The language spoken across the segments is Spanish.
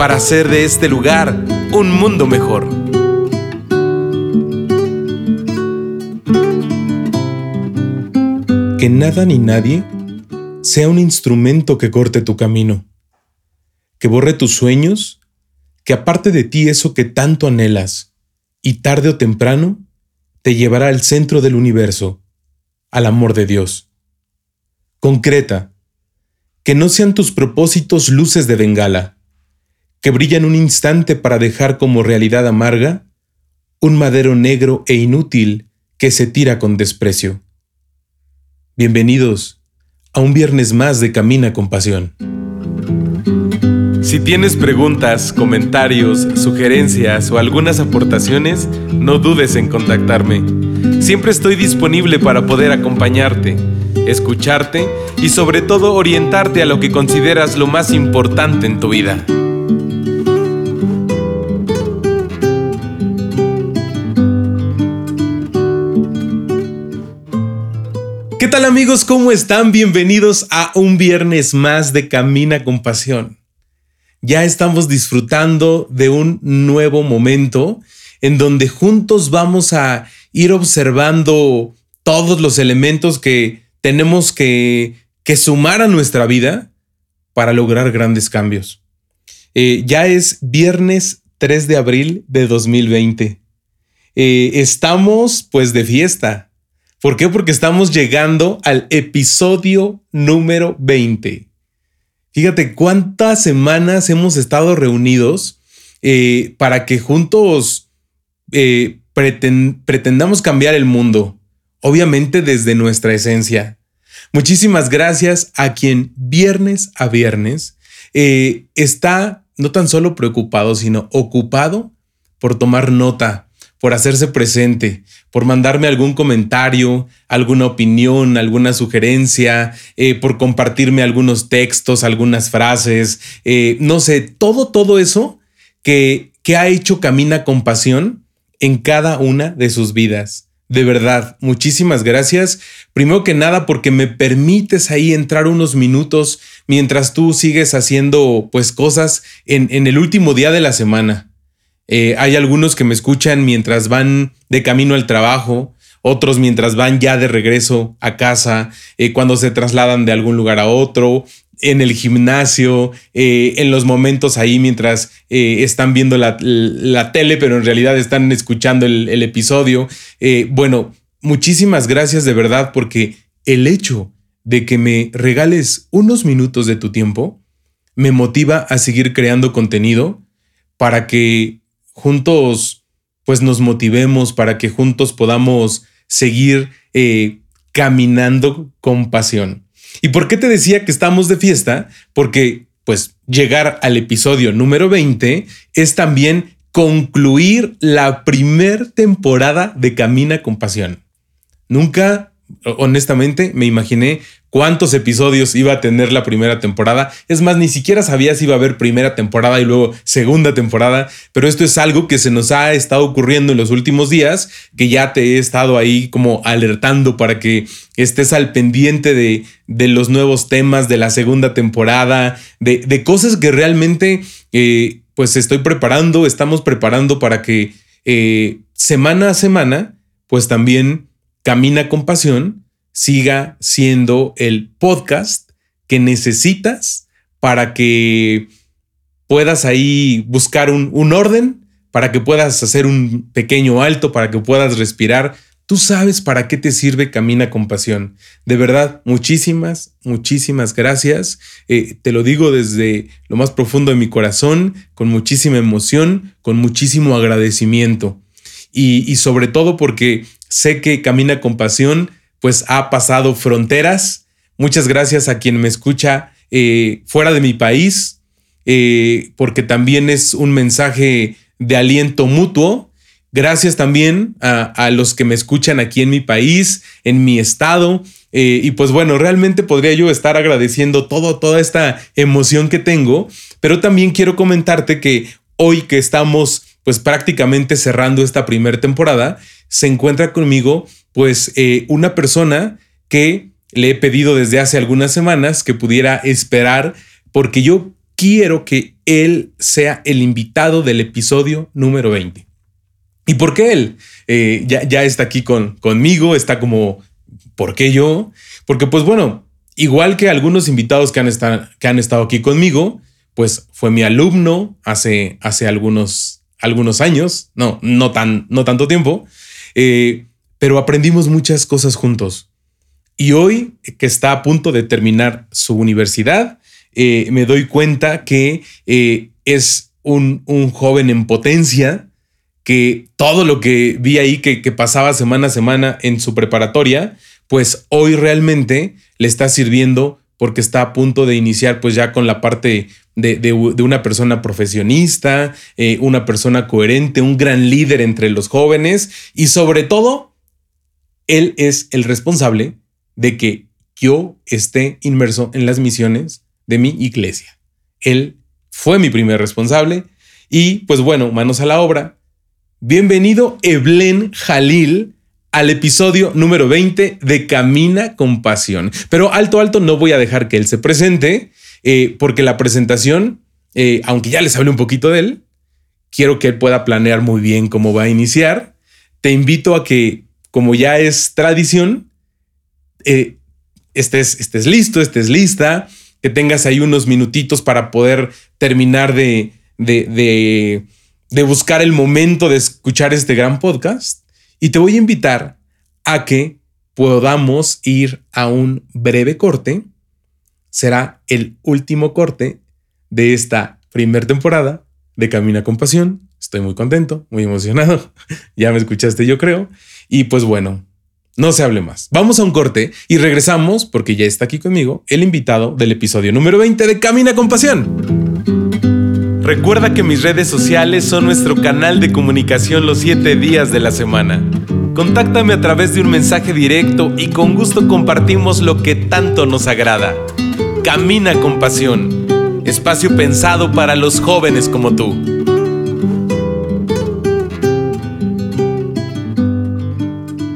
para hacer de este lugar un mundo mejor. Que nada ni nadie sea un instrumento que corte tu camino, que borre tus sueños, que aparte de ti eso que tanto anhelas, y tarde o temprano te llevará al centro del universo, al amor de Dios concreta, que no sean tus propósitos luces de bengala, que brillan un instante para dejar como realidad amarga un madero negro e inútil que se tira con desprecio. Bienvenidos a un viernes más de Camina con Pasión. Si tienes preguntas, comentarios, sugerencias o algunas aportaciones, no dudes en contactarme. Siempre estoy disponible para poder acompañarte escucharte y sobre todo orientarte a lo que consideras lo más importante en tu vida. Tal amigos? ¿Cómo están? Bienvenidos a un viernes más de Camina con Pasión. Ya estamos disfrutando de un nuevo momento en donde juntos vamos a ir observando todos los elementos que tenemos que, sumar a nuestra vida para lograr grandes cambios. Eh, ya es viernes 3 de abril de 2020. Eh, estamos pues de fiesta. ¿Por qué? Porque estamos llegando al episodio número 20. Fíjate cuántas semanas hemos estado reunidos eh, para que juntos pretendamos cambiar el mundo obviamente desde nuestra esencia. Muchísimas gracias a quien viernes a viernes eh, está no tan solo preocupado, sino ocupado por tomar nota, por hacerse presente, por mandarme algún comentario, alguna opinión, alguna sugerencia, eh, por compartirme algunos textos, algunas frases, eh, no sé, todo, todo eso que, que ha hecho Camina con pasión en cada una de sus vidas. De verdad, muchísimas gracias. Primero que nada porque me permites ahí entrar unos minutos mientras tú sigues haciendo pues cosas en, en el último día de la semana. Eh, hay algunos que me escuchan mientras van de camino al trabajo, otros mientras van ya de regreso a casa, eh, cuando se trasladan de algún lugar a otro, en el gimnasio, eh, en los momentos ahí mientras están viendo la, tele, pero en realidad están escuchando el, episodio. Bueno, muchísimas gracias de verdad porque el hecho de que me regales unos minutos de tu tiempo me motiva a seguir creando contenido para que juntos pues nos motivemos, para que juntos podamos seguir caminando con pasión. ¿Y por qué te decía que estamos de fiesta? Porque, pues, llegar al episodio número 20 es también concluir la primer temporada de Camina con Pasión. Nunca, honestamente, me imaginé cuántos episodios iba a tener la primera temporada. Es más, ni siquiera sabía si iba a haber primera temporada y luego segunda temporada, pero esto es algo que se nos ha estado ocurriendo en los últimos días, que ya te he estado ahí como alertando para que estés al pendiente de, de los nuevos temas de la segunda temporada, de, de cosas que realmente eh, pues estoy preparando, estamos preparando para que eh, semana a semana pues también camina con pasión siga siendo el podcast que necesitas para que puedas ahí buscar un, orden, para que puedas hacer un pequeño alto, para que puedas respirar. Tú sabes para qué te sirve Camina con Pasión. De verdad, muchísimas, muchísimas gracias. Eh, te lo digo desde lo más profundo de mi corazón, con muchísima emoción, con muchísimo agradecimiento. Y, y sobre todo porque sé que Camina con Pasión pues ha pasado fronteras. Muchas gracias a quien me escucha eh, fuera de mi país. eh, porque también es un mensaje de aliento mutuo. Gracias también a, los que me escuchan aquí en mi país, en mi estado. Eh, y pues bueno, realmente podría yo estar agradeciendo todo, toda esta emoción que tengo, pero también quiero comentarte que hoy que estamos pues prácticamente cerrando esta primera temporada, se encuentra conmigo pues eh, una persona que le he pedido desde hace algunas semanas que pudiera esperar porque yo quiero que él sea el invitado del episodio número 20. ¿Y por qué él? Eh, ya, ya, está aquí con, conmigo, está como, ¿por qué yo? Porque pues bueno, igual que algunos invitados que han, estado, que han estado aquí conmigo, pues fue mi alumno hace, hace algunos, algunos años, no, no, tan, no tanto tiempo, eh, pero aprendimos muchas cosas juntos. Y hoy que está a punto de terminar su universidad, eh, me doy cuenta que eh, es un, joven en potencia, que todo lo que vi ahí que, pasaba semana a semana en su preparatoria, pues hoy realmente le está sirviendo porque está a punto de iniciar pues ya con la parte de, una persona profesionista, eh, una persona coherente, un gran líder entre los jóvenes y sobre todo, él es el responsable de que yo esté inmerso en las misiones de mi iglesia. Él fue mi primer responsable y pues bueno, manos a la obra. Bienvenido Eblen Jalil al episodio número 20 de Camina con Pasión. Pero alto, alto, no voy a dejar que él se presente, eh, porque la presentación, eh, aunque ya les hablé un poquito de él, quiero que él pueda planear muy bien cómo va a iniciar. Te invito a que, como ya es tradición, eh, estés, estés listo, estés lista que tengas ahí unos minutitos para poder terminar de, de, de, buscar el momento de escuchar este gran podcast. Y te voy a invitar a que podamos ir a un breve corte. Será el último corte de esta primera temporada de Camina con Pasión. Estoy muy contento, muy emocionado. ya me escuchaste, yo creo. Y pues bueno, no se hable más. Vamos a un corte y regresamos porque ya está aquí conmigo el invitado del episodio número 20 de Camina con Pasión. Recuerda que mis redes sociales son nuestro canal de comunicación los 7 días de la semana. Contáctame a través de un mensaje directo y con gusto compartimos lo que tanto nos agrada. Camina con Pasión. Espacio pensado para los jóvenes como tú.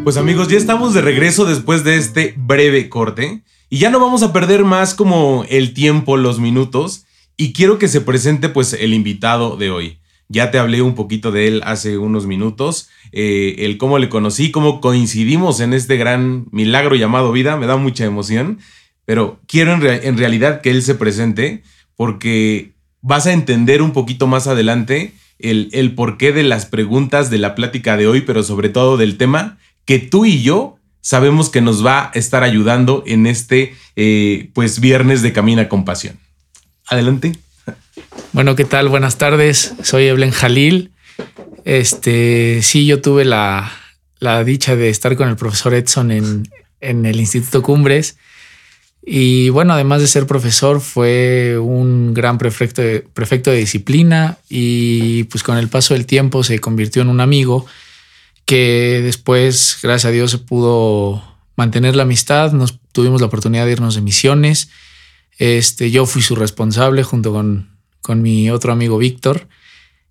Pues amigos, ya estamos de regreso después de este breve corte y ya no vamos a perder más como el tiempo, los minutos y quiero que se presente pues el invitado de hoy. Ya te hablé un poquito de él hace unos minutos, eh, el cómo le conocí, cómo coincidimos en este gran milagro llamado vida, me da mucha emoción, pero quiero en, realidad que él se presente porque vas a entender un poquito más adelante el, el porqué de las preguntas de la plática de hoy, pero sobre todo del tema que tú y yo sabemos que nos va a estar ayudando en este eh, pues viernes de Camina con Pasión. Adelante. Bueno, ¿qué tal? Buenas tardes. Soy Eblen Jalil. Este, sí, yo tuve la, dicha de estar con el profesor Edson en, en el Instituto Cumbres. Y bueno, además de ser profesor, fue un gran prefecto prefecto de disciplina y pues con el paso del tiempo se convirtió en un amigo que después, gracias a Dios, se pudo mantener la amistad, nos tuvimos la oportunidad de irnos de misiones. Este, yo fui su responsable junto con, con mi otro amigo Víctor.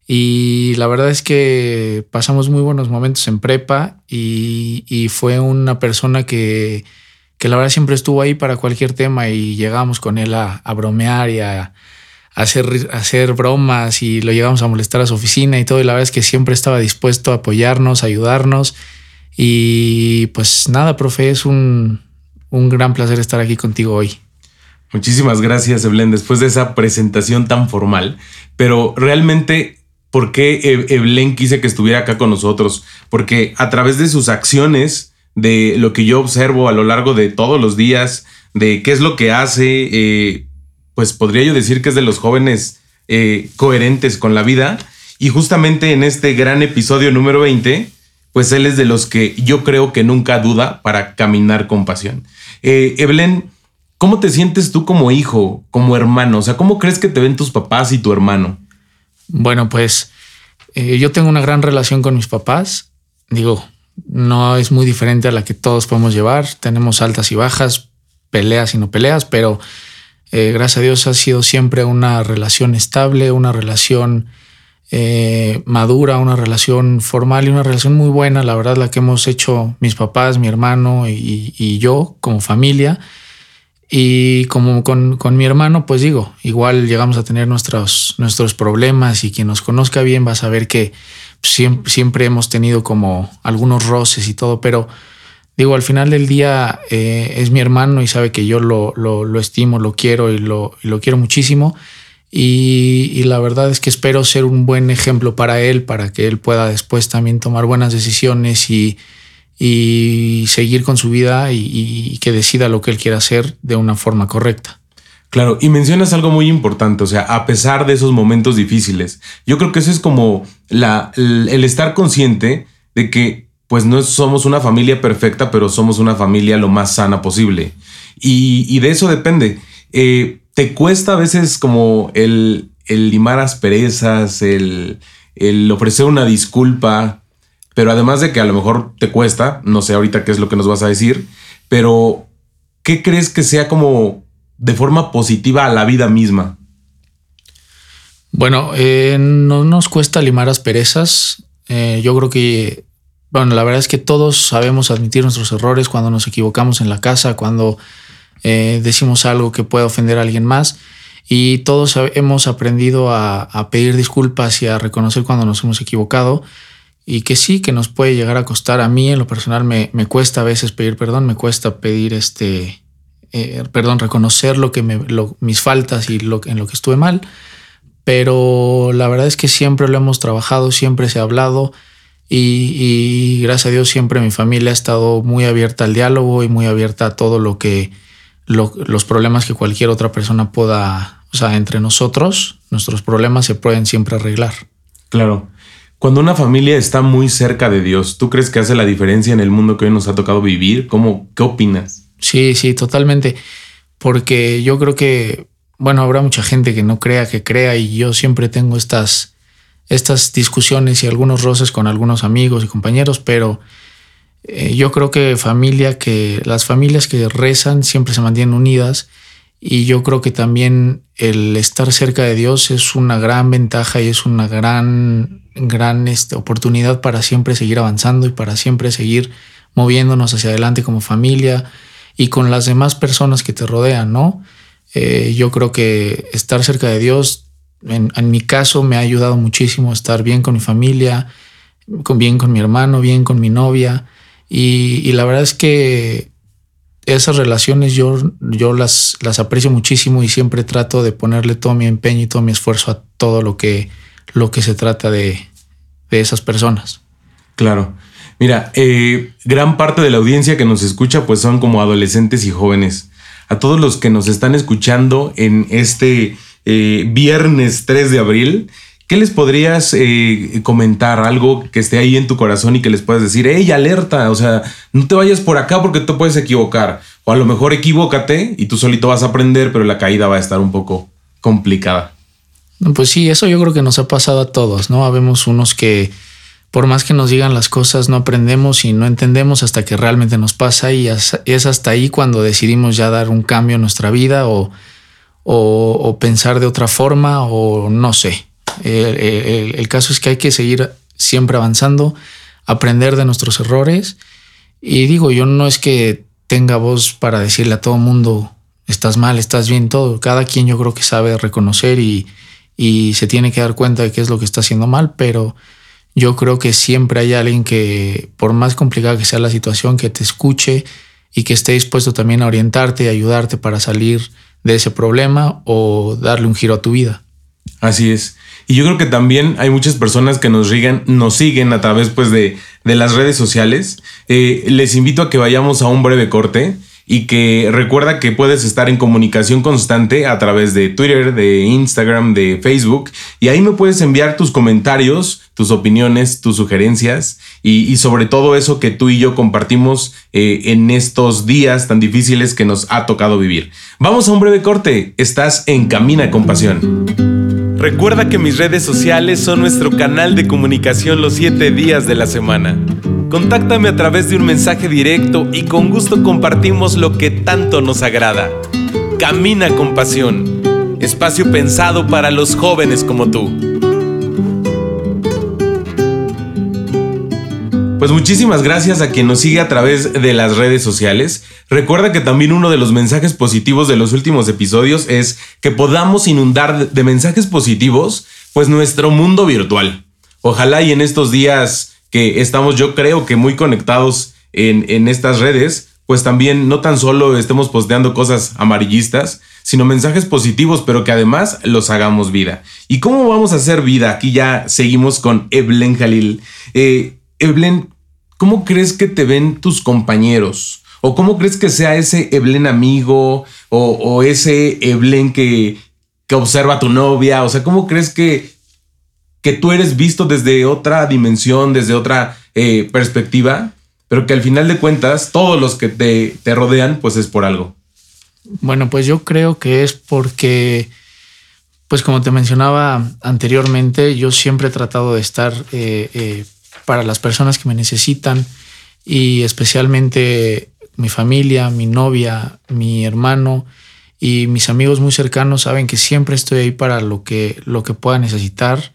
Y la verdad es que pasamos muy buenos momentos en prepa y, y fue una persona que, que, la verdad siempre estuvo ahí para cualquier tema y llegamos con él a, a bromear y a, hacer, hacer bromas y lo llevamos a molestar a su oficina y todo. Y la verdad es que siempre estaba dispuesto a apoyarnos, ayudarnos. Y pues nada, profe, es un, un gran placer estar aquí contigo hoy. Muchísimas gracias, Evelyn, después de esa presentación tan formal. Pero realmente, ¿por qué Evelyn quise que estuviera acá con nosotros? Porque a través de sus acciones, de lo que yo observo a lo largo de todos los días, de qué es lo que hace, eh, pues podría yo decir que es de los jóvenes eh, coherentes con la vida. Y justamente en este gran episodio número 20, pues él es de los que yo creo que nunca duda para caminar con pasión. Eh, Evelyn, ¿cómo te sientes tú como hijo, como hermano? O sea, ¿cómo crees que te ven tus papás y tu hermano? Bueno, pues eh, yo tengo una gran relación con mis papás. Digo, no es muy diferente a la que todos podemos llevar. Tenemos altas y bajas, peleas y no peleas, pero eh, gracias a Dios ha sido siempre una relación estable, una relación eh, madura, una relación formal y una relación muy buena, la verdad, la que hemos hecho mis papás, mi hermano y, yo como familia. Y como con, mi hermano, pues digo, igual llegamos a tener nuestros, nuestros problemas y quien nos conozca bien va a saber que siempre, siempre hemos tenido como algunos roces y todo, pero digo, al final del día eh, es mi hermano y sabe que yo lo, lo, estimo, lo quiero y lo, lo quiero muchísimo. Y, la verdad es que espero ser un buen ejemplo para él, para que él pueda después también tomar buenas decisiones y, y seguir con su vida y, y, que decida lo que él quiera hacer de una forma correcta. Claro, y mencionas algo muy importante, o sea, a pesar de esos momentos difíciles, yo creo que eso es como la, el estar consciente de que pues no somos una familia perfecta, pero somos una familia lo más sana posible. Y, de eso depende. Eh, te cuesta a veces como el, el limar asperezas, el, el ofrecer una disculpa, pero además de que a lo mejor te cuesta, no sé ahorita qué es lo que nos vas a decir, pero ¿qué crees que sea como de forma positiva a la vida misma? Bueno, eh, no nos cuesta limar asperezas. Eh, yo creo que bueno, la verdad es que todos sabemos admitir nuestros errores cuando nos equivocamos en la casa, cuando eh, decimos algo que puede ofender a alguien más. Y todos hemos aprendido a, pedir disculpas y a reconocer cuando nos hemos equivocado. Y que sí, que nos puede llegar a costar. A mí, en lo personal, me, cuesta a veces pedir perdón, me cuesta pedir este, eh, perdón, reconocer lo que me, mis faltas y lo, en lo que estuve mal. Pero la verdad es que siempre lo hemos trabajado, siempre se ha hablado. Y, gracias a Dios siempre mi familia ha estado muy abierta al diálogo y muy abierta a todo lo que los problemas que cualquier otra persona pueda, o sea, entre nosotros, nuestros problemas se pueden siempre arreglar. Claro. Cuando una familia está muy cerca de Dios, ¿tú crees que hace la diferencia en el mundo que hoy nos ha tocado vivir? ¿Cómo, qué opinas? Sí, sí, totalmente. Porque yo creo que, bueno, habrá mucha gente que no crea, que crea, y yo siempre tengo estas, estas discusiones y algunos roces con algunos amigos y compañeros, pero eh, yo creo que familia que las familias que rezan siempre se mantienen unidas y yo creo que también el estar cerca de Dios es una gran ventaja y es una gran gran este, oportunidad para siempre seguir avanzando y para siempre seguir moviéndonos hacia adelante como familia y con las demás personas que te rodean, ¿no? Eh, yo creo que estar cerca de Dios en, mi caso me ha ayudado muchísimo estar bien con mi familia, bien con mi hermano, bien con mi novia. Y, la verdad es que esas relaciones yo, yo las, las aprecio muchísimo y siempre trato de ponerle todo mi empeño y todo mi esfuerzo a todo lo que, lo que se trata de, esas personas. Claro. Mira, eh, gran parte de la audiencia que nos escucha pues son como adolescentes y jóvenes. A todos los que nos están escuchando en este eh, viernes 3 de abril. ¿Qué les podrías eh, comentar? Algo que esté ahí en tu corazón y que les puedas decir, hey, alerta, o sea, no te vayas por acá porque te puedes equivocar. O a lo mejor equivócate y tú solito vas a aprender, pero la caída va a estar un poco complicada. Pues sí, eso yo creo que nos ha pasado a todos, ¿no? Habemos unos que por más que nos digan las cosas, no aprendemos y no entendemos hasta que realmente nos pasa y es hasta ahí cuando decidimos ya dar un cambio en nuestra vida o o, pensar de otra forma o no sé. El, caso es que hay que seguir siempre avanzando, aprender de nuestros errores. Y digo, yo no es que tenga voz para decirle a todo mundo, estás mal, estás bien, todo. Cada quien yo creo que sabe reconocer y, y se tiene que dar cuenta de qué es lo que está haciendo mal, pero yo creo que siempre hay alguien que, por más complicada que sea la situación, que te escuche y que esté dispuesto también a orientarte y ayudarte para salir de ese problema o darle un giro a tu vida. Así es. Y yo creo que también hay muchas personas que nos, nos siguen a través pues, de, las redes sociales. Eh, les invito a que vayamos a un breve corte. Y que recuerda que puedes estar en comunicación constante a través de Twitter, de Instagram, de Facebook y ahí me puedes enviar tus comentarios, tus opiniones, tus sugerencias y, sobre todo eso que tú y yo compartimos eh, en estos días tan difíciles que nos ha tocado vivir. Vamos a un breve corte, estás en Camina con Pasión. Recuerda que mis redes sociales son nuestro canal de comunicación los 7 días de la semana. Contáctame a través de un mensaje directo y con gusto compartimos lo que tanto nos agrada. Camina con pasión. Espacio pensado para los jóvenes como tú. Pues muchísimas gracias a quien nos sigue a través de las redes sociales. Recuerda que también uno de los mensajes positivos de los últimos episodios es que podamos inundar de mensajes positivos pues nuestro mundo virtual. Ojalá y en estos días que estamos yo creo que muy conectados en, en estas redes, pues también no tan solo estemos posteando cosas amarillistas, sino mensajes positivos, pero que además los hagamos vida. ¿Y cómo vamos a hacer vida? Aquí ya seguimos con Eblen Jalil. Eh, Eblen, ¿cómo crees que te ven tus compañeros? ¿O cómo crees que sea ese Eblen amigo? ¿O, o ese Eblen que, que observa a tu novia? O sea, ¿cómo crees que, que tú eres visto desde otra dimensión, desde otra eh, perspectiva, pero que al final de cuentas todos los que te, te rodean, pues es por algo. Bueno, pues yo creo que es porque, pues como te mencionaba anteriormente, yo siempre he tratado de estar eh, eh, para las personas que me necesitan y especialmente mi familia, mi novia, mi hermano y mis amigos muy cercanos saben que siempre estoy ahí para lo que, lo que pueda necesitar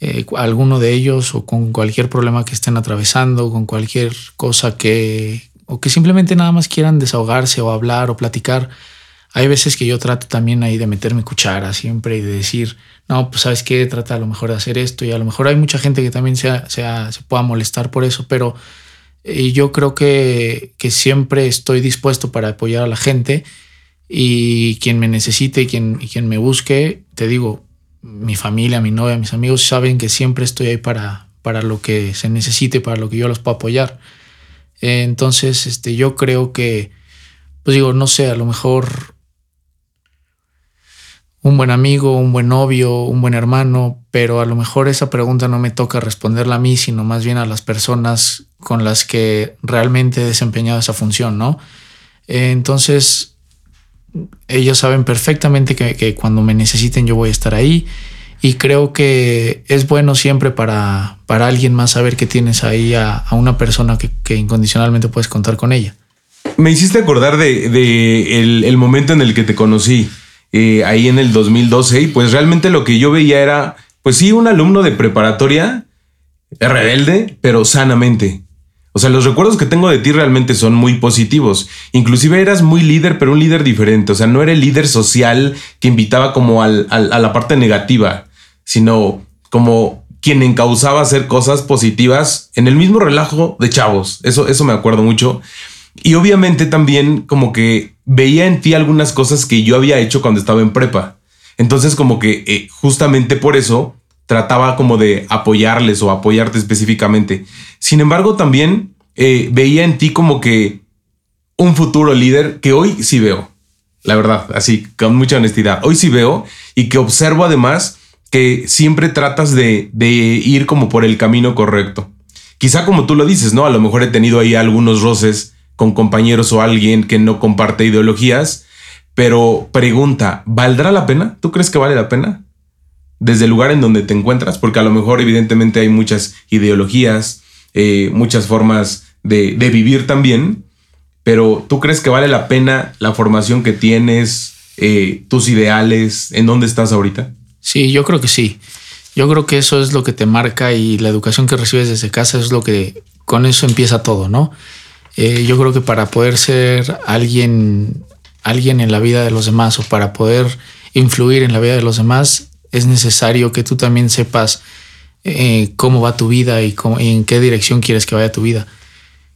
eh, alguno de ellos o con cualquier problema que estén atravesando, con cualquier cosa que, o que simplemente nada más quieran desahogarse o hablar o platicar. Hay veces que yo trato también ahí de meter mi cuchara siempre y de decir, no, pues sabes qué, trata a lo mejor de hacer esto y a lo mejor hay mucha gente que también se pueda molestar por eso, pero eh, yo creo que, que siempre estoy dispuesto para apoyar a la gente y quien me necesite quien, y quien me busque, te digo, mi familia, mi novia, mis amigos saben que siempre estoy ahí para, para lo que se necesite, para lo que yo los puedo apoyar. entonces, este, yo creo que, pues digo, no sé, a lo mejor un buen amigo, un buen novio, un buen hermano, pero a lo mejor esa pregunta no me toca responderla a mí, sino más bien a las personas con las que realmente he desempeñado esa función, ¿no? entonces, ellos saben perfectamente que, cuando me necesiten yo voy a estar ahí y creo que es bueno siempre para, para alguien más saber que tienes ahí a, una persona que, incondicionalmente puedes contar con ella. Me hiciste acordar de, el, momento en el que te conocí, eh, ahí en el 2012, y pues realmente lo que yo veía era, pues sí, un alumno de preparatoria, rebelde, pero sanamente. O sea, los recuerdos que tengo de ti realmente son muy positivos. Inclusive eras muy líder, pero un líder diferente. O sea, no era el líder social que invitaba como al, a la parte negativa, sino como quien encauzaba hacer cosas positivas en el mismo relajo de chavos. Eso, eso me acuerdo mucho. Y obviamente también como que veía en ti algunas cosas que yo había hecho cuando estaba en prepa. Entonces como que eh, justamente por eso trataba como de apoyarles o apoyarte específicamente. Sin embargo, también eh, veía en ti como que un futuro líder que hoy sí veo, la verdad, así, con mucha honestidad. Hoy sí veo y que observo además que siempre tratas de, de ir como por el camino correcto. Quizá como tú lo dices, ¿no? A lo mejor he tenido ahí algunos roces con compañeros o alguien que no comparte ideologías, pero pregunta, ¿valdrá la pena? ¿Tú crees que vale la pena? Desde el lugar en donde te encuentras, porque a lo mejor evidentemente hay muchas ideologías, eh, muchas formas de, vivir también, pero ¿tú crees que vale la pena la formación que tienes, eh, tus ideales, en dónde estás ahorita? Sí, yo creo que sí. Yo creo que eso es lo que te marca y la educación que recibes desde casa es lo que con eso empieza todo, ¿no? Eh, yo creo que para poder ser alguien, alguien en la vida de los demás o para poder influir en la vida de los demás, es necesario que tú también sepas eh, cómo va tu vida y, cómo, en qué dirección quieres que vaya tu vida.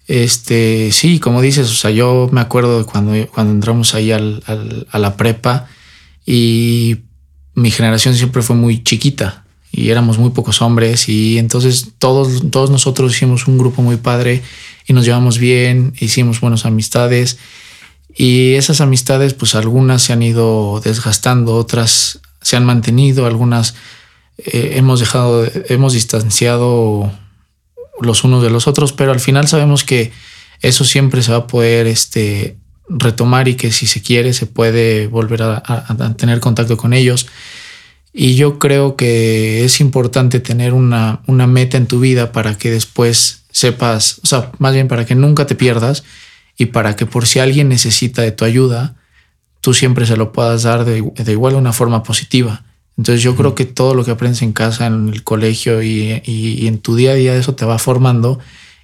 Este, sí, como dices, o sea, yo me acuerdo de cuando, cuando entramos ahí al, a la prepa y mi generación siempre fue muy chiquita y éramos muy pocos hombres y entonces todos, todos nosotros hicimos un grupo muy padre y nos llevamos bien, hicimos buenas amistades Y esas amistades, pues algunas se han ido desgastando, otras se han mantenido, algunas eh, hemos dejado, hemos distanciado los unos de los otros, pero al final sabemos que eso siempre se va a poder este, retomar y que si se quiere se puede volver a, tener contacto con ellos. Y yo creo que es importante tener una, una, meta en tu vida para que después sepas, o sea, más bien para que nunca te pierdas y para que por si alguien necesita de tu ayuda, tú siempre se lo puedas dar de, de igual una forma positiva. Entonces yo creo que todo lo que aprendes en casa, en el colegio y, y, en tu día a día, eso te va formando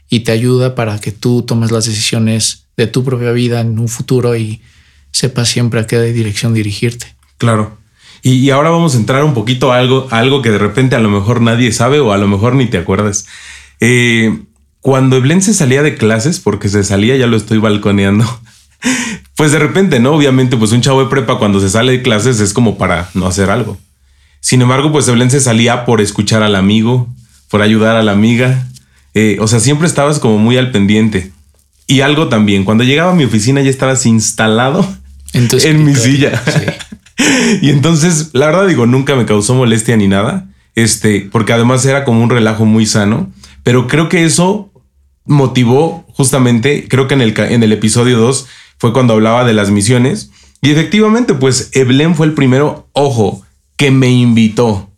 y te ayuda para que tú tomes las decisiones de tu propia vida en un futuro y sepas siempre a qué dirección dirigirte. Claro. Y, ahora vamos a entrar un poquito a algo, algo que de repente a lo mejor nadie sabe o a lo mejor ni te acuerdas. Eh, cuando Eblen se salía de clases, porque se salía, ya lo estoy balconeando, pues de repente, ¿no? Obviamente, pues un chavo de prepa cuando se sale de clases es como para no hacer algo. Sin embargo, pues Eblen se salía por escuchar al amigo, por ayudar a la amiga. Eh, o sea, siempre estabas como muy al pendiente. Y algo también, cuando llegaba a mi oficina ya estabas instalado en mi silla. y entonces, la verdad digo, nunca me causó molestia ni nada. Este, porque además era como un relajo muy sano. Pero creo que eso motivó justamente, creo que en el, en el episodio 2 fue cuando hablaba de las misiones. Y efectivamente, pues Eblen fue el primero, ojo, que me invitó.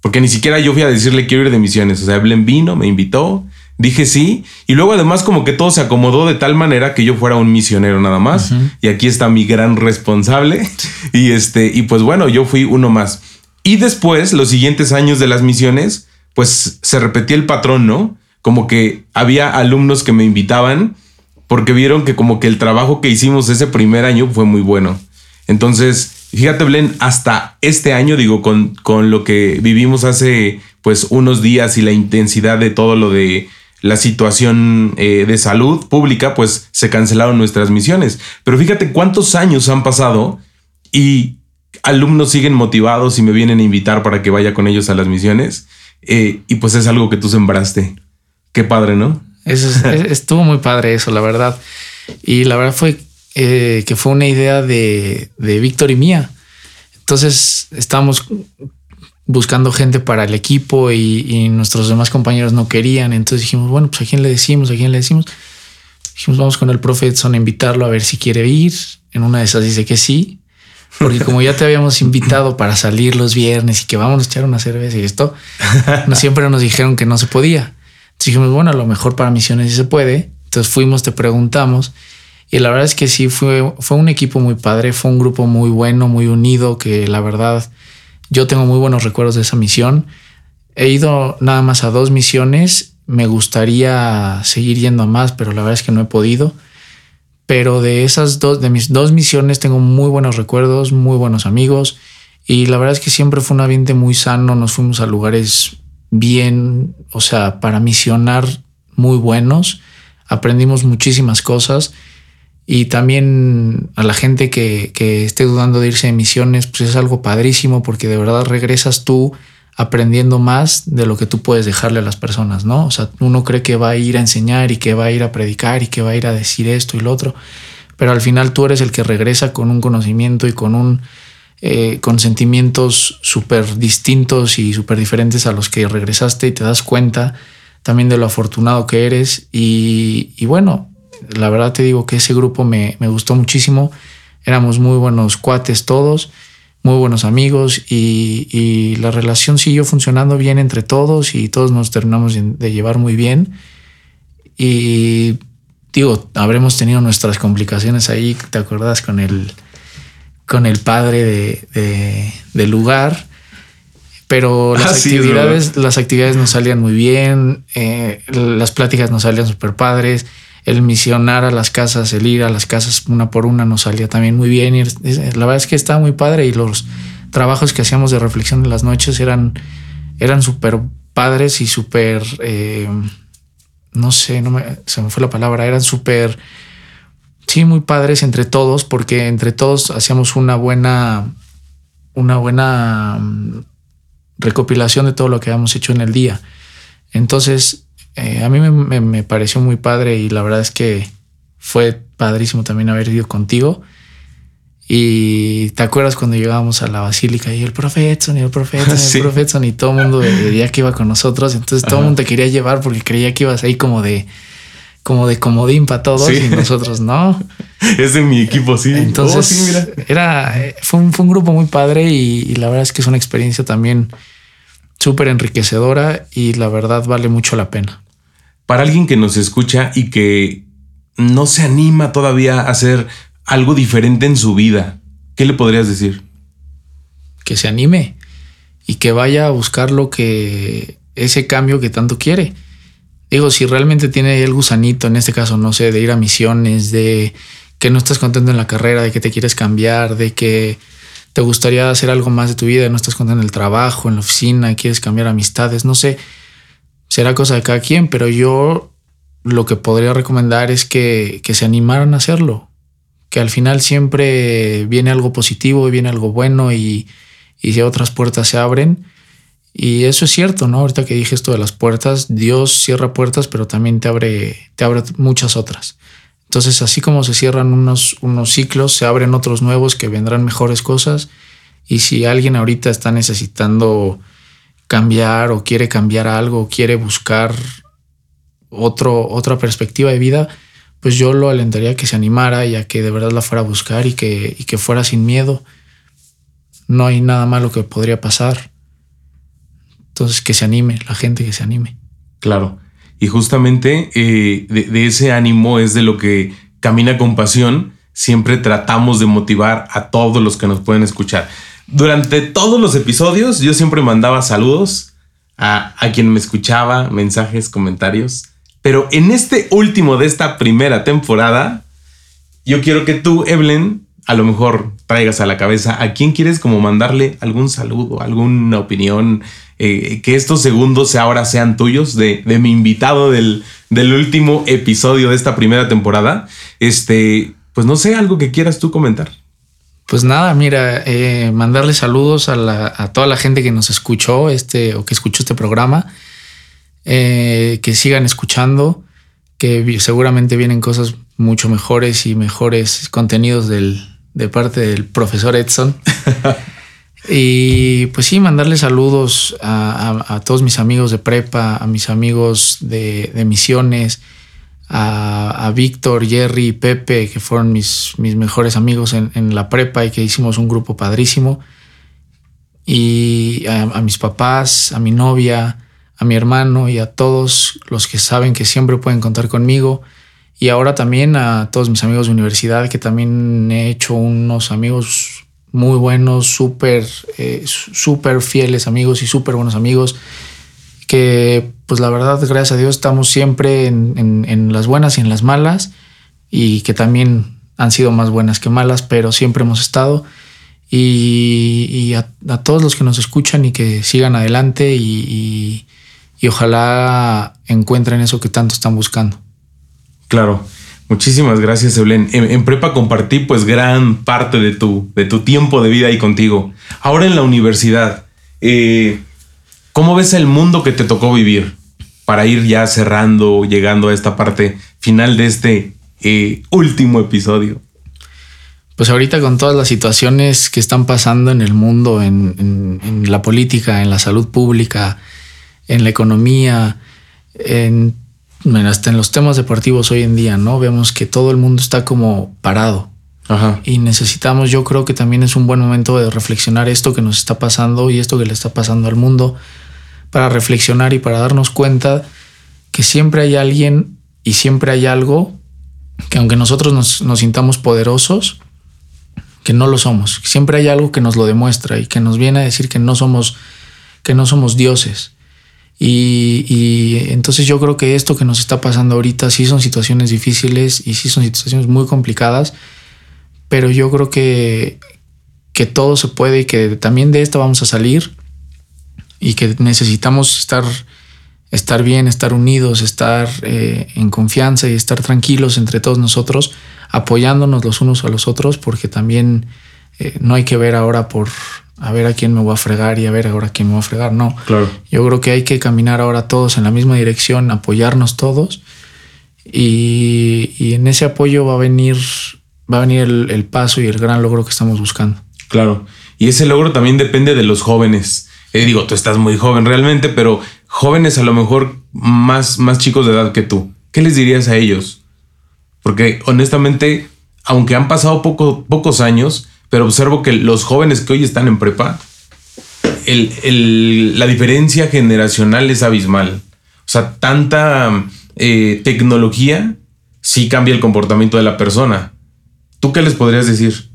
Porque ni siquiera yo fui a decirle quiero ir de misiones. O sea, Eblen vino, me invitó, dije sí. Y luego además como que todo se acomodó de tal manera que yo fuera un misionero nada más. Y aquí está mi gran responsable. Y este, y pues bueno, yo fui uno más. Y después, los siguientes años de las misiones, pues se repetía el patrón, ¿no? Como que había alumnos que me invitaban porque vieron que como que el trabajo que hicimos ese primer año fue muy bueno. Entonces, Fíjate, Blen, hasta este año, digo, con, con lo que vivimos hace pues unos días y la intensidad de todo lo de la situación eh, de salud pública, pues se cancelaron nuestras misiones. Pero fíjate cuántos años han pasado y alumnos siguen motivados y me vienen a invitar para que vaya con ellos a las misiones. Eh, y pues es algo que tú sembraste. Qué padre, ¿no? Eso estuvo muy padre eso, la verdad. Y la verdad fue eh, que fue una idea de, de Víctor y mía. Entonces estábamos buscando gente para el equipo y, nuestros demás compañeros no querían. Entonces dijimos, bueno, pues a quién le decimos, a quién le decimos. Dijimos, vamos con el profe Edson a invitarlo a ver si quiere ir. En una de esas dice que sí. Porque como ya te habíamos invitado para salir los viernes y que vamos a echar una cerveza y esto, no siempre nos dijeron que no se podía. Dijimos, bueno, a lo mejor para misiones sí se puede. Entonces fuimos, te preguntamos y la verdad es que sí, fue, fue un equipo muy padre, fue un grupo muy bueno, muy unido, que la verdad yo tengo muy buenos recuerdos de esa misión. He ido nada más a dos misiones, me gustaría seguir yendo a más, pero la verdad es que no he podido. Pero de esas dos, de mis dos misiones tengo muy buenos recuerdos, muy buenos amigos. Y la verdad es que siempre fue un ambiente muy sano, nos fuimos a lugares bien, o sea, para misionar muy buenos. Aprendimos muchísimas cosas y también a la gente que, que, esté dudando de irse de misiones, pues es algo padrísimo porque de verdad regresas tú aprendiendo más de lo que tú puedes dejarle a las personas, ¿no? O sea, uno cree que va a ir a enseñar y que va a ir a predicar y que va a ir a decir esto y lo otro, pero al final tú eres el que regresa con un conocimiento y con un eh, con sentimientos súper distintos y súper diferentes a los que regresaste y te das cuenta también de lo afortunado que eres y, y bueno, la verdad te digo que ese grupo me, gustó muchísimo. Éramos muy buenos cuates todos, muy buenos amigos y, la relación siguió funcionando bien entre todos y todos nos terminamos de llevar muy bien. Y digo, habremos tenido nuestras complicaciones ahí, ¿te acuerdas? Con el, con el padre de, del lugar. Pero las, actividades, las actividades nos salían muy bien, eh, las pláticas nos salían súper padres el misionar a las casas, el ir a las casas una por una nos salía también muy bien. Y la verdad es que estaba muy padre y los trabajos que hacíamos de reflexión en las noches eran, eran súper padres y súper, eh, no sé, no me, se me fue la palabra, eran súper, sí, muy padres entre todos porque entre todos hacíamos una buena, una buena mm, recopilación de todo lo que habíamos hecho en el día. Entonces, eh, a mí me, pareció muy padre y la verdad es que fue padrísimo también haber ido contigo. Y te acuerdas cuando llegábamos a la basílica y el profeta y el profeta y el profeta y todo el mundo veía que iba con nosotros. Entonces todo el mundo te quería llevar porque creía que ibas ahí como de como de comodín para todos y nosotros no. Es de mi equipo, sí. Entonces, oh, era, fue un, fue un, grupo muy padre y, la verdad es que es una experiencia también súper enriquecedora y la verdad vale mucho la pena. Para alguien que nos escucha y que no se anima todavía a hacer algo diferente en su vida, ¿qué le podrías decir? Que se anime y que vaya a buscar lo que ese cambio que tanto quiere Digo, si realmente tiene el gusanito, en este caso, no sé, de ir a misiones, de que no estás contento en la carrera, de que te quieres cambiar, de que te gustaría hacer algo más de tu vida, no estás contento en el trabajo, en la oficina, quieres cambiar amistades, no sé, será cosa de cada quien, pero yo lo que podría recomendar es que, que se animaran a hacerlo, que al final siempre viene algo positivo y viene algo bueno y, y si otras puertas se abren, y eso es cierto, ¿no? Ahorita que dije esto de las puertas, Dios cierra puertas, pero también te abre, te abre muchas otras. Entonces, así como se cierran unos, unos ciclos, se abren otros nuevos que vendrán mejores cosas. Y si alguien ahorita está necesitando cambiar o quiere cambiar algo, quiere buscar otro, otra perspectiva de vida, pues yo lo alentaría a que se animara y a que de verdad la fuera a buscar y que, y que fuera sin miedo. No hay nada malo que podría pasar. Entonces, que se anime, la gente que se anime. Claro. Y justamente eh, de, ese ánimo es de lo que Camina con Pasión. Siempre tratamos de motivar a todos los que nos pueden escuchar. Durante todos los episodios yo siempre mandaba saludos a, a quien me escuchaba, mensajes, comentarios. Pero en este último de esta primera temporada, yo quiero que tú, Evelyn, a lo mejor traigas a la cabeza a quién quieres como mandarle algún saludo, alguna opinión, eh, que estos segundos ahora sean tuyos de, mi invitado del, último episodio de esta primera temporada. Este, pues no sé, algo que quieras tú comentar. Pues nada, mira, eh, mandarle saludos a, toda la gente que nos escuchó este o que escuchó este programa, eh, que sigan escuchando, que seguramente vienen cosas mucho mejores y mejores contenidos del, de parte del profesor Edson. Y pues sí, mandarle saludos a, todos mis amigos de prepa, a mis amigos de, misiones, a, Víctor, Jerry y Pepe, que fueron mis, mis mejores amigos en, la prepa y que hicimos un grupo padrísimo. Y a, mis papás, a mi novia, a mi hermano y a todos los que saben que siempre pueden contar conmigo. Y ahora también a todos mis amigos de universidad, que también he hecho unos amigos muy buenos, súper, eh, súper fieles amigos y súper buenos amigos, que pues la verdad, gracias a Dios, estamos siempre en, las buenas y en las malas, y que también han sido más buenas que malas, pero siempre hemos estado. Y, a, todos los que nos escuchan y que sigan adelante y, y ojalá encuentren eso que tanto están buscando. Claro. Muchísimas gracias, Evelyn. En, prepa compartí pues gran parte de tu, de tu tiempo de vida ahí contigo. Ahora en la universidad, eh, ¿cómo ves el mundo que te tocó vivir? Para ir ya cerrando, llegando a esta parte final de este eh, último episodio. Pues ahorita con todas las situaciones que están pasando en el mundo, en, en la política, en la salud pública, en la economía, en hasta en los temas deportivos hoy en día, ¿no? Vemos que todo el mundo está como parado. Y necesitamos, yo creo que también es un buen momento de reflexionar esto que nos está pasando y esto que le está pasando al mundo, para reflexionar y para darnos cuenta que siempre hay alguien y siempre hay algo que aunque nosotros nos, nos sintamos poderosos, que no lo somos. Siempre hay algo que nos lo demuestra y que nos viene a decir que no somos, que no somos dioses y, entonces yo creo que esto que nos está pasando ahorita sí son situaciones difíciles y sí son situaciones muy complicadas, pero yo creo que, que todo se puede y que también de esta vamos a salir y que necesitamos estar, estar bien, estar unidos, estar eh, en confianza y estar tranquilos entre todos nosotros, apoyándonos los unos a los otros, porque también eh, no hay que ver ahora por a ver a quién me voy a fregar y a ver ahora a quién me voy a fregar. No. Claro. Yo creo que hay que caminar ahora todos en la misma dirección, apoyarnos todos Y, en ese apoyo va a venir, va a venir el, paso y el gran logro que estamos buscando. Claro. Y ese logro también depende de los jóvenes. Eh, digo, tú estás muy joven realmente, pero jóvenes a lo mejor más, más chicos de edad que tú. ¿Qué les dirías a ellos? Porque honestamente, aunque han pasado poco, pocos años, pero observo que los jóvenes que hoy están en prepa, la diferencia generacional es abismal. O sea, tanta eh, tecnología sí cambia el comportamiento de la persona. ¿Tú qué les podrías decir?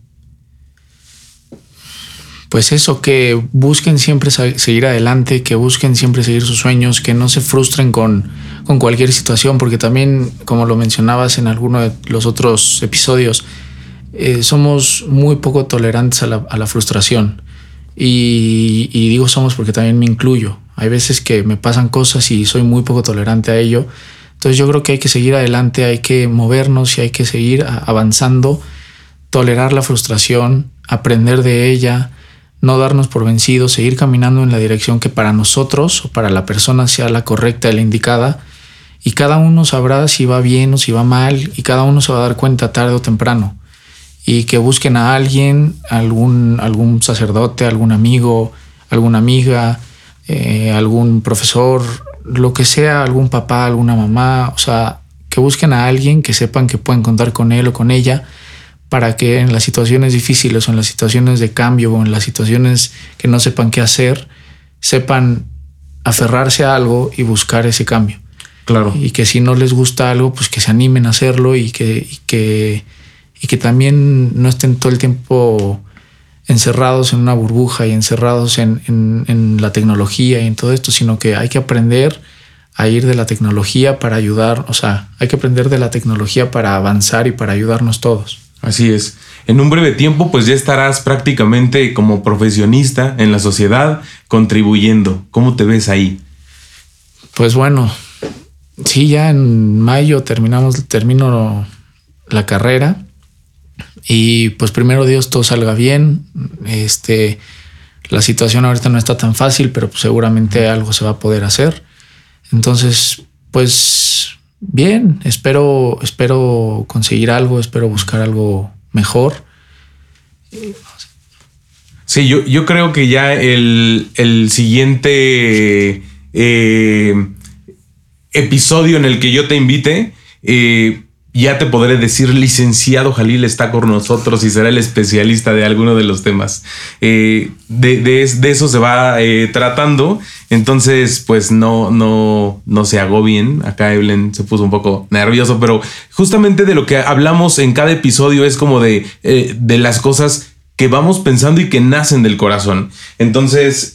Pues eso, que busquen siempre seguir adelante, que busquen siempre seguir sus sueños, que no se frustren con, con cualquier situación, porque también, como lo mencionabas en alguno de los otros episodios, eh, somos muy poco tolerantes a la, frustración. Y, y, digo somos porque también me incluyo. Hay veces que me pasan cosas y soy muy poco tolerante a ello. Entonces yo creo que hay que seguir adelante, hay que movernos y hay que seguir avanzando, tolerar la frustración, aprender de ella, no darnos por vencidos, seguir caminando en la dirección que para nosotros o para la persona sea la correcta y la indicada. Y cada uno sabrá si va bien o si va mal y cada uno se va a dar cuenta tarde o temprano y que busquen a alguien, algún, algún sacerdote, algún amigo, alguna amiga, eh, algún profesor, lo que sea, algún papá, alguna mamá, o sea, que busquen a alguien que sepan que pueden contar con él o con ella para que en las situaciones difíciles o en las situaciones de cambio o en las situaciones que no sepan qué hacer, sepan aferrarse a algo y buscar ese cambio. Claro. Y que si no les gusta algo, pues que se animen a hacerlo y que, y que y que también no estén todo el tiempo encerrados en una burbuja y encerrados en, la tecnología y en todo esto, sino que hay que aprender a ir de la tecnología para ayudar, o sea, hay que aprender de la tecnología para avanzar y para ayudarnos todos. Así es. En un breve tiempo, pues ya estarás prácticamente como profesionista en la sociedad, contribuyendo. ¿Cómo te ves ahí? Pues bueno, sí, ya en mayo terminamos, termino la carrera y pues primero Dios todo salga bien. Este, la situación ahorita no está tan fácil, pero pues seguramente algo se va a poder hacer. Entonces, pues bien, espero, espero conseguir algo, espero buscar algo mejor. Sí, yo, yo creo que ya el, siguiente eh, episodio en el que yo te invite, eh, ya te podré decir, licenciado Jalil está con nosotros y será el especialista de alguno de los temas. Eh, de, eso se va eh, tratando. Entonces, pues no, no, no se agobien. Acá Evelyn se puso un poco nervioso, pero justamente de lo que hablamos en cada episodio es como de, eh, de las cosas que vamos pensando y que nacen del corazón. Entonces,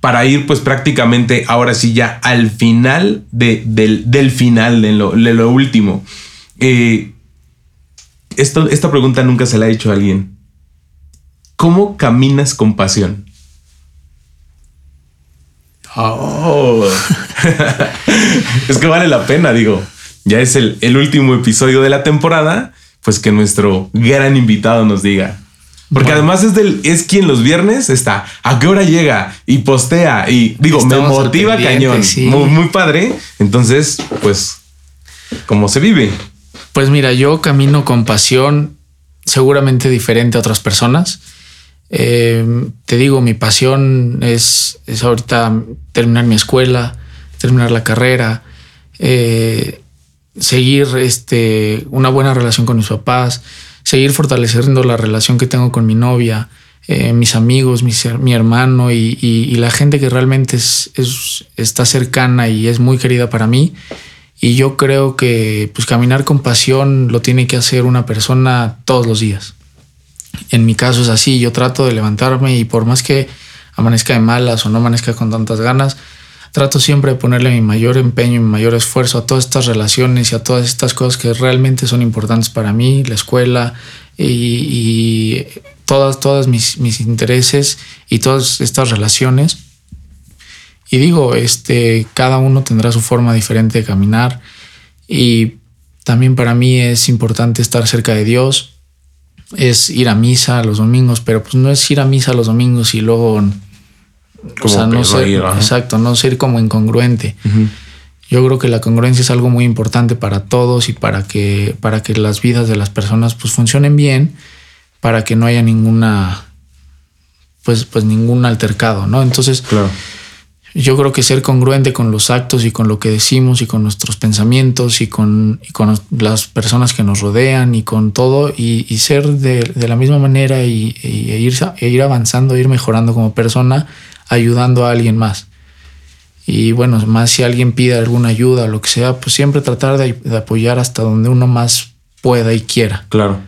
para ir pues prácticamente ahora sí ya al final de, del, final, de lo, de lo último. Eh, esto, esta pregunta nunca se la ha hecho a alguien. ¿Cómo caminas con pasión? Oh. es que vale la pena, digo. Ya es el, último episodio de la temporada, pues que nuestro gran invitado nos diga. Porque además es, del, es quien los viernes está, a qué hora llega y postea y digo, me motiva cañón. Muy, muy padre. Entonces, pues, ¿cómo se vive? Pues mira, yo camino con pasión seguramente diferente a otras personas. Eh, te digo, mi pasión es, ahorita terminar mi escuela, terminar la carrera, eh, seguir este, una buena relación con mis papás, seguir fortaleciendo la relación que tengo con mi novia, eh, mis amigos, mi hermano y, la gente que realmente es, está cercana y es muy querida para mí. Y yo creo que pues caminar con pasión lo tiene que hacer una persona todos los días. En mi caso es así, yo trato de levantarme y por más que amanezca de malas o no amanezca con tantas ganas, trato siempre de ponerle mi mayor empeño y mi mayor esfuerzo a todas estas relaciones y a todas estas cosas que realmente son importantes para mí, la escuela y, todas, todas mis, mis intereses y todas estas relaciones y digo, este, cada uno tendrá su forma diferente de caminar y también para mí es importante estar cerca de Dios, es ir a misa los domingos, pero pues no es ir a misa los domingos y luego, o sea, no ser, exacto, no ser como incongruente. Yo creo que la congruencia es algo muy importante para todos y para que, para que las vidas de las personas pues funcionen bien, para que no haya ninguna, pues, pues ningún altercado, ¿no? Entonces, claro. Yo creo que ser congruente con los actos y con lo que decimos y con nuestros pensamientos y con, las personas que nos rodean y con todo y, ser de, la misma manera y, e ir, e ir avanzando, ir mejorando como persona, ayudando a alguien más. Y bueno, más si alguien pide alguna ayuda o lo que sea, pues siempre tratar de, apoyar hasta donde uno más pueda y quiera. Claro,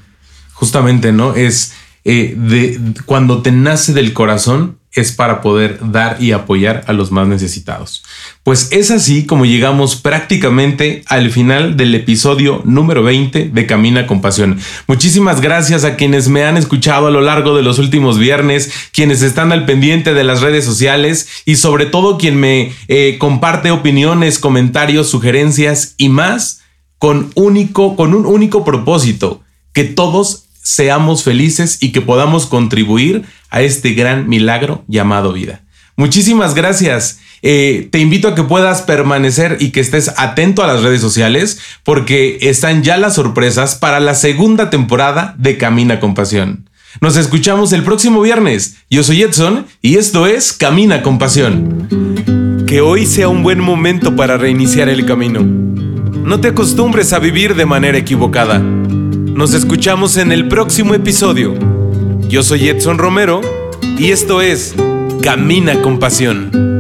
justamente, ¿no? Es eh, de cuando te nace del corazón, es para poder dar y apoyar a los más necesitados. Pues es así como llegamos prácticamente al final del episodio número 20 de Camina con Pasión. Muchísimas gracias a quienes me han escuchado a lo largo de los últimos viernes, quienes están al pendiente de las redes sociales y sobre todo quien me eh, comparte opiniones, comentarios, sugerencias y más con único, con un único propósito, que todos seamos felices y que podamos contribuir a este gran milagro llamado vida. Muchísimas gracias. Eh, te invito a que puedas permanecer y que estés atento a las redes sociales porque están ya las sorpresas para la segunda temporada de Camina con Pasión. Nos escuchamos el próximo viernes. Yo soy Edson y esto es Camina con Pasión. Que hoy sea un buen momento para reiniciar el camino. No te acostumbres a vivir de manera equivocada. Nos escuchamos en el próximo episodio. Yo soy Edson Romero y esto es Camina con Pasión.